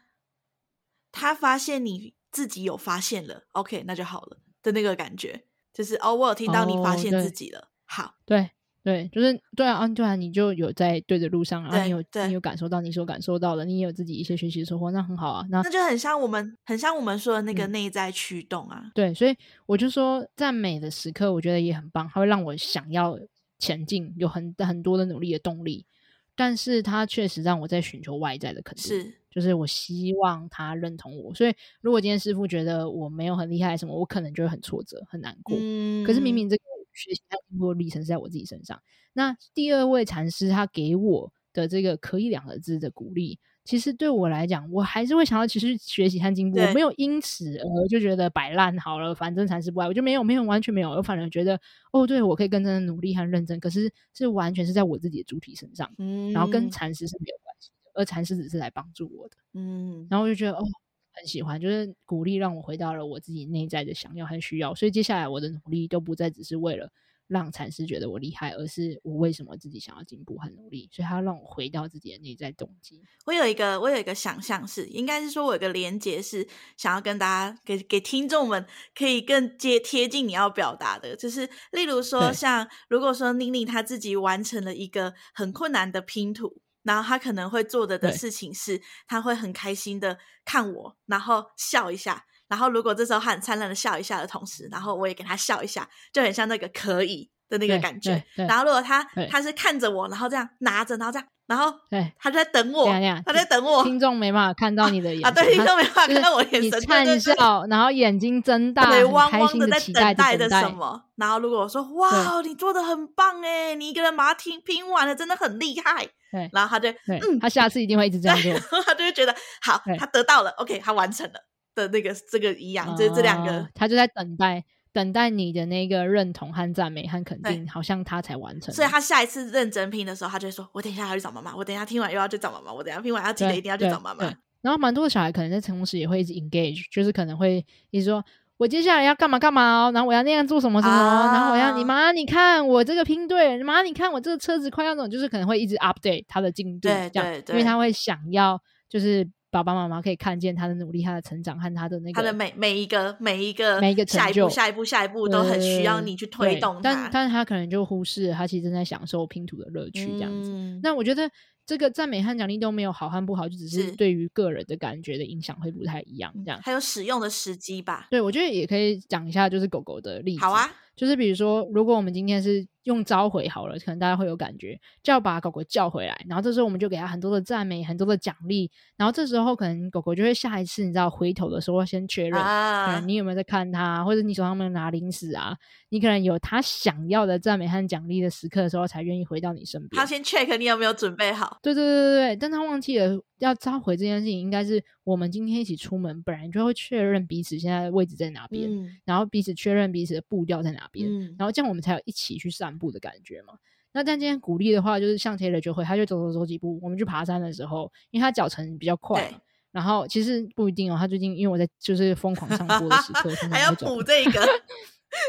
他发现你自己有发现了，OK，那就好了的那个感觉，就是哦，我有听到你发现自己了，哦、好，对。对，就是对啊，对啊，你就有在对的路上，然后你有你有感受到你所感受到的，你也有自己一些学习的收获，那很好啊。那那就很像我们，很像我们说的那个内在驱动啊。嗯、对，所以我就说，赞美的时刻，我觉得也很棒，它会让我想要前进，有很很多的努力的动力。但是他确实让我在寻求外在的肯定，是，就是我希望他认同我。所以如果今天师傅觉得我没有很厉害什么，我可能就会很挫折，很难过。嗯、可是明明这个。学习他进步的历程是在我自己身上。那第二位禅师他给我的这个“可以”两个字的鼓励，其实对我来讲，我还是会想要继续学习和进步。我没有因此而就觉得摆烂好了，反正禅师不爱我，就没有没有完全没有。我反而觉得，哦，对，我可以更真的努力和认真。可是是完全是在我自己的主体身上，嗯，然后跟禅师是没有关系的，而禅师只是来帮助我的，嗯。然后我就觉得，哦，很喜欢，就是鼓励让我回到了我自己内在的想要和需要。所以接下来我的努力都不再只是为了。让禅师觉得我厉害，而是我为什么自己想要进步和努力，所以他让我回到自己的内在动机。我有一个，我有一个想象是，应该是说我有个连接是想要跟大家给给听众们可以更接贴近你要表达的，就是例如说像如果说宁宁她自己完成了一个很困难的拼图，然后他可能会做的的事情是，他会很开心的看我，然后笑一下。然后，如果这时候他很灿烂的笑一下的同时，然后我也给他笑一下，就很像那个可以的那个感觉。然后，如果他他是看着我，然后这样拿着，然后这样，然后对，他就在等我，他在等我。听众没办法看到你的眼神 啊，对，听众没办法看到我眼神。你灿笑，然后眼睛睁大，对，汪汪的在等待着什么。然后，如果我说哇，你做的很棒诶，你一个人把它拼拼完了，真的很厉害。对，然后他就嗯，他下次一定会一直这样做，他就会觉得好，他得到了，OK，他完成了。的那个这个一样，就是这两个，他就在等待，等待你的那个认同和赞美和肯定，好像他才完成。所以他下一次认真拼的时候，他就会说：“我等一下要去找妈妈，我等一下听完又要去找妈妈，我等一下拼完要记得一定要去找妈妈。”然后蛮多的小孩可能在成功时也会一直 engage，就是可能会一直说：“我接下来要干嘛干嘛哦，然后我要那样做什么什么，啊、然后我要你妈，你看我这个拼对，妈你看我这个车子快要走，就是可能会一直 update 他的进度，这样，对对对，因为他会想要就是。爸爸妈妈可以看见他的努力、他的成长和他的那个，他的每每一个每一个每一个下一步、下一步、下一步都很需要你去推动他。但但是他可能就忽视了他其实正在享受拼图的乐趣这样子。嗯、那我觉得这个赞美和奖励都没有好和不好，就只是对于个人的感觉的影响会不太一样。这样还有使用的时机吧？对，我觉得也可以讲一下，就是狗狗的例子。好啊，就是比如说，如果我们今天是。用召回好了，可能大家会有感觉，就要把狗狗叫回来，然后这时候我们就给它很多的赞美，很多的奖励，然后这时候可能狗狗就会下一次，你知道回头的时候先确认，啊、你有没有在看它，或者你手上有没有拿零食啊？你可能有他想要的赞美和奖励的时刻的时候，才愿意回到你身边。他先 check 你有没有准备好。对对对对对，但他忘记了要召回这件事情，应该是我们今天一起出门，本来就会确认彼此现在的位置在哪边，嗯、然后彼此确认彼此的步调在哪边，嗯、然后这样我们才有一起去散步的感觉嘛。那但今天鼓励的话，就是像 Taylor 就会，他就走走走几步。我们去爬山的时候，因为他脚程比较快，对然后其实不一定哦。他最近因为我在就是疯狂上坡的时刻，还要补这个。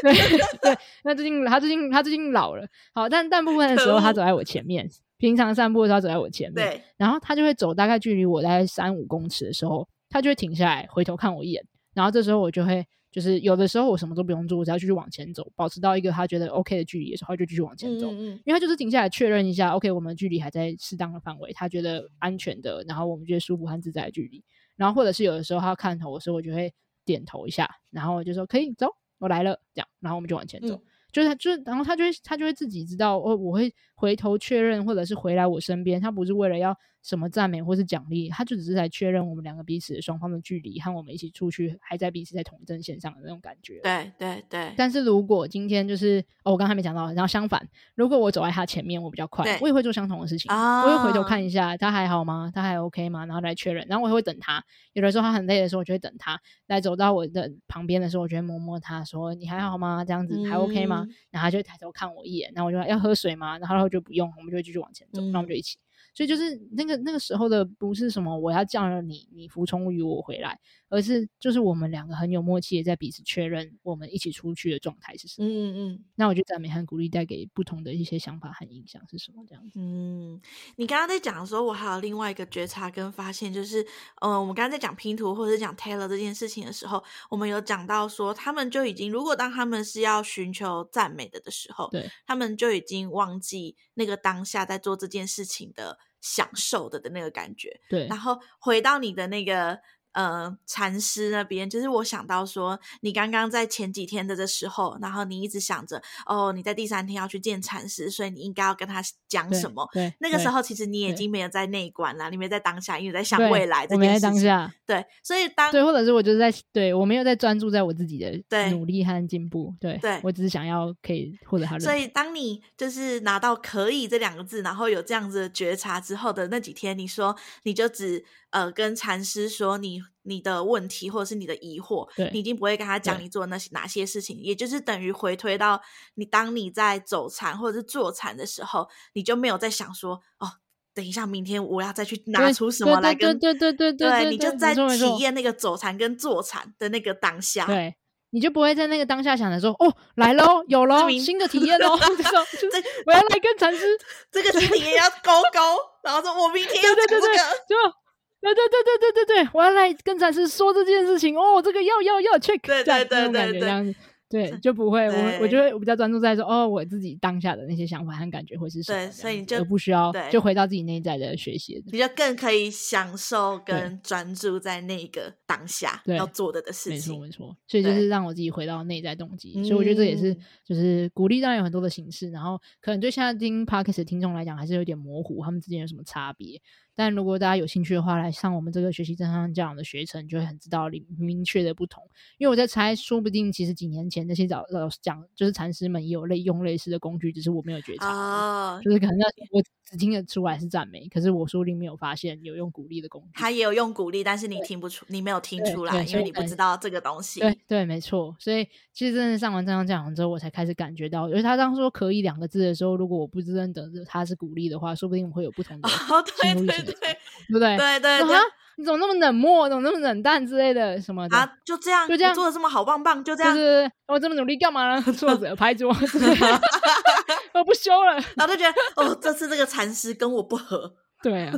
对 对，那最近他最近他最近老了，好，但大部分的时候他走在我前面，平常散步的时候他走在我前面，对，然后他就会走大概距离我大概三五公尺的时候，他就会停下来回头看我一眼，然后这时候我就会。就是有的时候我什么都不用做，我只要继续往前走，保持到一个他觉得 OK 的距离的时候，他就继续往前走。嗯嗯，因为他就是停下来确认一下，OK，我们的距离还在适当的范围，他觉得安全的，然后我们觉得舒服和自在的距离。然后或者是有的时候他看头的时候，我就会点头一下，然后我就说可以走，我来了，这样，然后我们就往前走。嗯就是他，就是然后他就会他就会自己知道哦，我会回头确认，或者是回来我身边。他不是为了要什么赞美或是奖励，他就只是在确认我们两个彼此双方的距离，和我们一起出去还在彼此在同一阵线上的那种感觉。对对对。但是如果今天就是哦，我刚才没讲到，然后相反，如果我走在他前面，我比较快，对我也会做相同的事情。哦、我会回头看一下他还好吗？他还 OK 吗？然后来确认。然后我也会等他。有的时候他很累的时候，我就会等他来走到我的旁边的时候，我就会摸摸他说：“你还好吗？这样子还 OK 吗？”嗯、然后他就会抬头看我一眼，然后我就说要喝水吗？然后他就不用，我们就继续往前走，那、嗯、我们就一起。所以就是那个那个时候的不是什么我要叫了你，你服从于我回来，而是就是我们两个很有默契的在彼此确认我们一起出去的状态是什么。嗯嗯。那我觉得赞美和鼓励带给不同的一些想法和影响是什么？这样子。嗯，你刚刚在讲的时候，我还有另外一个觉察跟发现，就是嗯、呃，我们刚刚在讲拼图或者是讲 Taylor 这件事情的时候，我们有讲到说，他们就已经如果当他们是要寻求赞美的的时候，对，他们就已经忘记那个当下在做这件事情的享受的的那个感觉，对，然后回到你的那个。呃，禅师那边，就是我想到说，你刚刚在前几天的的时候，然后你一直想着，哦，你在第三天要去见禅师，所以你应该要跟他讲什么？对，对那个时候其实你已经没有在内观了，你没有在当下，因为在想未来这件事情。我没在当下。对，所以当对，或者是我就是在对我没有在专注在我自己的努力和进步。对，对我只是想要可以获得他。所以当你就是拿到“可以”这两个字，然后有这样子的觉察之后的那几天，你说你就只。呃，跟禅师说你你的问题或者是你的疑惑，你已经不会跟他讲你做那些哪些事情，也就是等于回推到你当你在走禅或者是坐禅的时候，你就没有在想说哦，等一下明天我要再去拿出什么来跟对对对对对，你就在体验那个走禅跟坐禅的那个当下，对，你就不会在那个当下想着说哦，来喽，有喽，新的体验喽，这 我要来跟禅师这个新体验要勾勾，然后说我明天要讲这个。对对对对对对对，我要来跟禅师说这件事情哦，这个要要要 check，对对对对对，这样子，对就不会，我我觉得我比较专注在说哦，我自己当下的那些想法和感觉会是什么，对，所以你就而不需要就回到自己内在的学习，你就更可以享受跟专注在那个当下要做的的事情，没错没错，所以就是让我自己回到内在动机，所以我觉得这也是就是鼓励，当然有很多的形式，然后可能对现在听 Podcast 的听众来讲还是有点模糊，他们之间有什么差别。但如果大家有兴趣的话，来上我们这个学习正向教养的学程，就会很知道明明确的不同。因为我在猜，说不定其实几年前那些老老师讲，就是禅师们也有类用类似的工具，只是我没有觉察。哦，就是可能我只听得出来是赞美，可是我说不定没有发现有用鼓励的工具。他也有用鼓励，但是你听不出，你没有听出来，因为你不知道这个东西。对对，没错。所以其实真的上完正向教养之后，我才开始感觉到，因为他当时说可以两个字的时候，如果我不认得他是鼓励的话，说不定我会有不同的。哦，对对对。对不对？对对对，你怎么那么冷漠，怎么那么冷淡之类的什么的啊？就这样，就这样做的这么好棒棒，就这样。就是我这么努力干嘛呢？坐着拍桌，我不修了。然后就觉得哦，这次这个禅师跟我不合。对啊。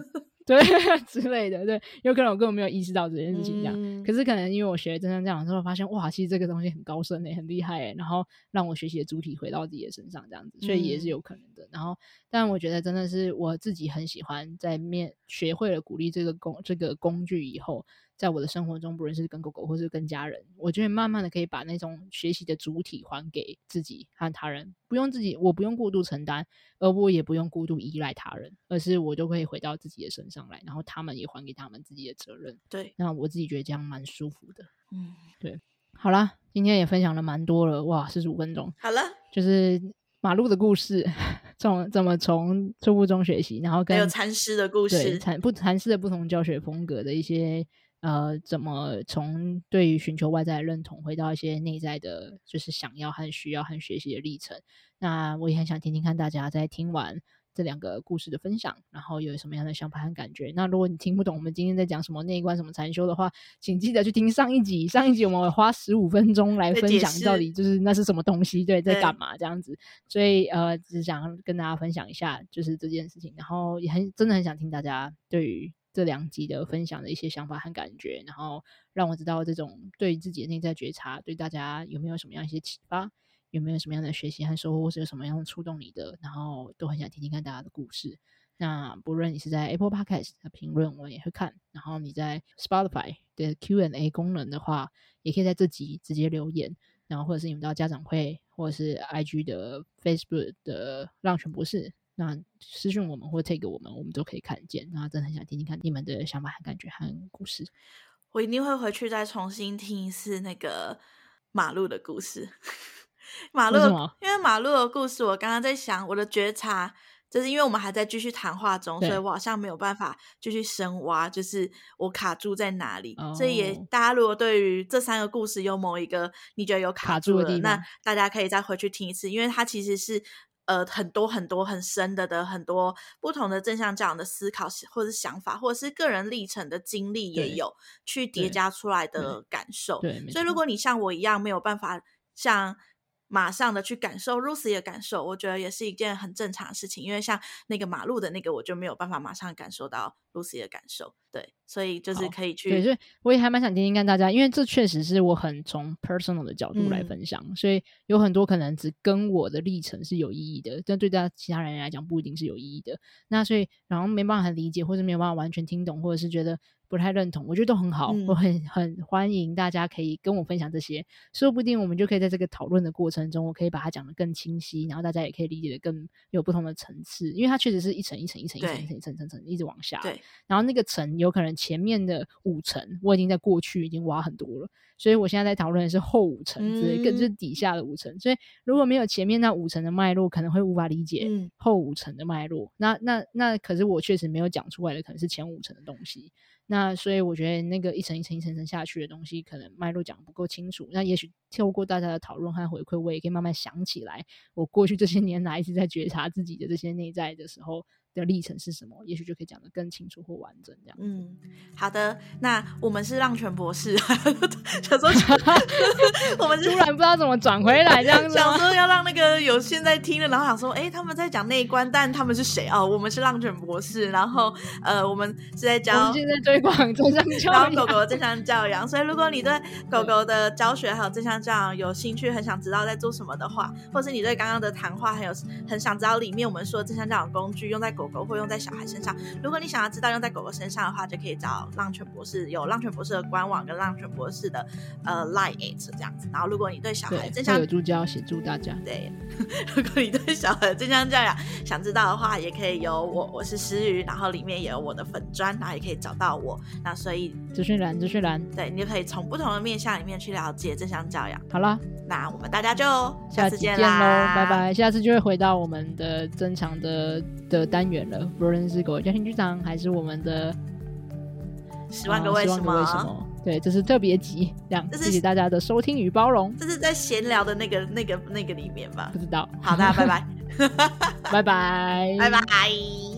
对 之类的，对，有可能我根本没有意识到这件事情这样，嗯、可是可能因为我学正向教养之后，发现哇，其实这个东西很高深诶，很厉害诶，然后让我学习的主体回到自己的身上这样子，所以也是有可能的。嗯、然后，但我觉得真的是我自己很喜欢在面学会了鼓励这个工这个工具以后。在我的生活中，不论是跟狗狗，或是跟家人，我觉得慢慢的可以把那种学习的主体还给自己和他人，不用自己，我不用过度承担，而我也不用过度依赖他人，而是我就可以回到自己的身上来，然后他们也还给他们自己的责任。对，那我自己觉得这样蛮舒服的。嗯，对。好啦，今天也分享了蛮多了，哇，四十五分钟。好了，就是马路的故事，从怎么从初步中学习，然后跟还有禅师的故事，禅不禅师的不同教学风格的一些。呃，怎么从对于寻求外在的认同，回到一些内在的，就是想要和需要和学习的历程？那我也很想听听看大家在听完这两个故事的分享，然后有什么样的想法和感觉。那如果你听不懂我们今天在讲什么内观、什么禅修的话，请记得去听上一集。上一集我们会花十五分钟来分享到底就是那是什么东西，对，在干嘛这样子。所以呃，只想跟大家分享一下，就是这件事情。然后也很真的很想听大家对于。这两集的分享的一些想法和感觉，然后让我知道这种对自己的内在觉察，对大家有没有什么样一些启发，有没有什么样的学习和收获，或是有什么样触动你的，然后都很想听听看大家的故事。那不论你是在 Apple Podcast 的评论，我也会看；然后你在 Spotify 的 Q&A 功能的话，也可以在这集直接留言，然后或者是你们到家长会，或者是 IG 的 Facebook 的浪犬博士。那私讯我们或 take 我们，我们都可以看见。那真的很想听听看你们的想法和感觉和故事。我一定会回去再重新听一次那个马路的故事。马路，因为马路的故事，我刚刚在想我的觉察，就是因为我们还在继续谈话中，所以我好像没有办法继续深挖，就是我卡住在哪里。哦、所以也大家如果对于这三个故事有某一个你觉得有卡住了，卡住的地方，那大家可以再回去听一次，因为它其实是。呃很多很多很深的的很多不同的正向教养的思考或者是想法，或者是个人历程的经历也有去叠加出来的感受。对，对，所以如果你像我一样没有办法像。马上的去感受 Lucy 的感受，我觉得也是一件很正常的事情。因为像那个马路的那个，我就没有办法马上感受到 Lucy 的感受。对，所以就是可以去。对，所以我也还蛮想听听看大家，因为这确实是我很从 personal 的角度来分享，嗯、所以有很多可能只跟我的历程是有意义的，但对大家其他人来讲不一定是有意义的。那所以然后没办法很理解，或者没有办法完全听懂，或者是觉得。不太认同，我觉得都很好，嗯、我很很欢迎大家可以跟我分享这些，说不定我们就可以在这个讨论的过程中，我可以把它讲得更清晰，然后大家也可以理解得更有不同的层次，因为它确实是一层一层一层一层一层一层一层层一直往下，对，然后那个层有可能前面的五层我已经在过去已经挖很多了，所以我现在在讨论的是后五层之类，更、嗯、就是底下的五层，所以如果没有前面那五层的脉络，可能会无法理解后五层的脉络，嗯、那那那可是我确实没有讲出来的，可能是前五层的东西。那所以我觉得那个一层一层一层层下去的东西，可能脉络讲不够清楚。那也许透过大家的讨论和回馈，我也可以慢慢想起来，我过去这些年来一直在觉察自己的这些内在的时候。的历程是什么？也许就可以讲得更清楚或完整这样。嗯，好的。那我们是浪泉博士，想说 我们突然不知道怎么转回来这样子，想说要让那个有现在听的，然后想说，哎、欸，他们在讲内观，但他们是谁哦？我们是浪泉博士，然后呃，我们是在教，现在推广正向教养，狗狗的正向教养。所以，如果你对狗狗的教学还有正向教养有兴趣，很想知道在做什么的话，或是你对刚刚的谈话还有很想知道里面我们说的正向教养工具用在狗。狗狗会用在小孩身上。如果你想要知道用在狗狗身上的话，就可以找浪犬博士，有浪犬博士的官网跟浪犬博士的呃 Line 这样子。然后，如果你对小孩正向有助教协助大家，对。如果你对小孩正向教养想知道的话，也可以有我，我是诗瑜，然后里面也有我的粉砖，然后也可以找到我。那所以资讯栏，资讯栏，对，你就可以从不同的面向里面去了解正向教养。好了，那我们大家就下次见喽，拜拜。下次就会回到我们的正常的的单元。了，不论是狗家庭剧场还是我们的十万个为什么，呃、为什么对，这是特别集，这样，谢谢大家的收听与包容。这是在闲聊的那个、那个、那个里面吧？不知道。好的，拜拜，拜拜，拜拜。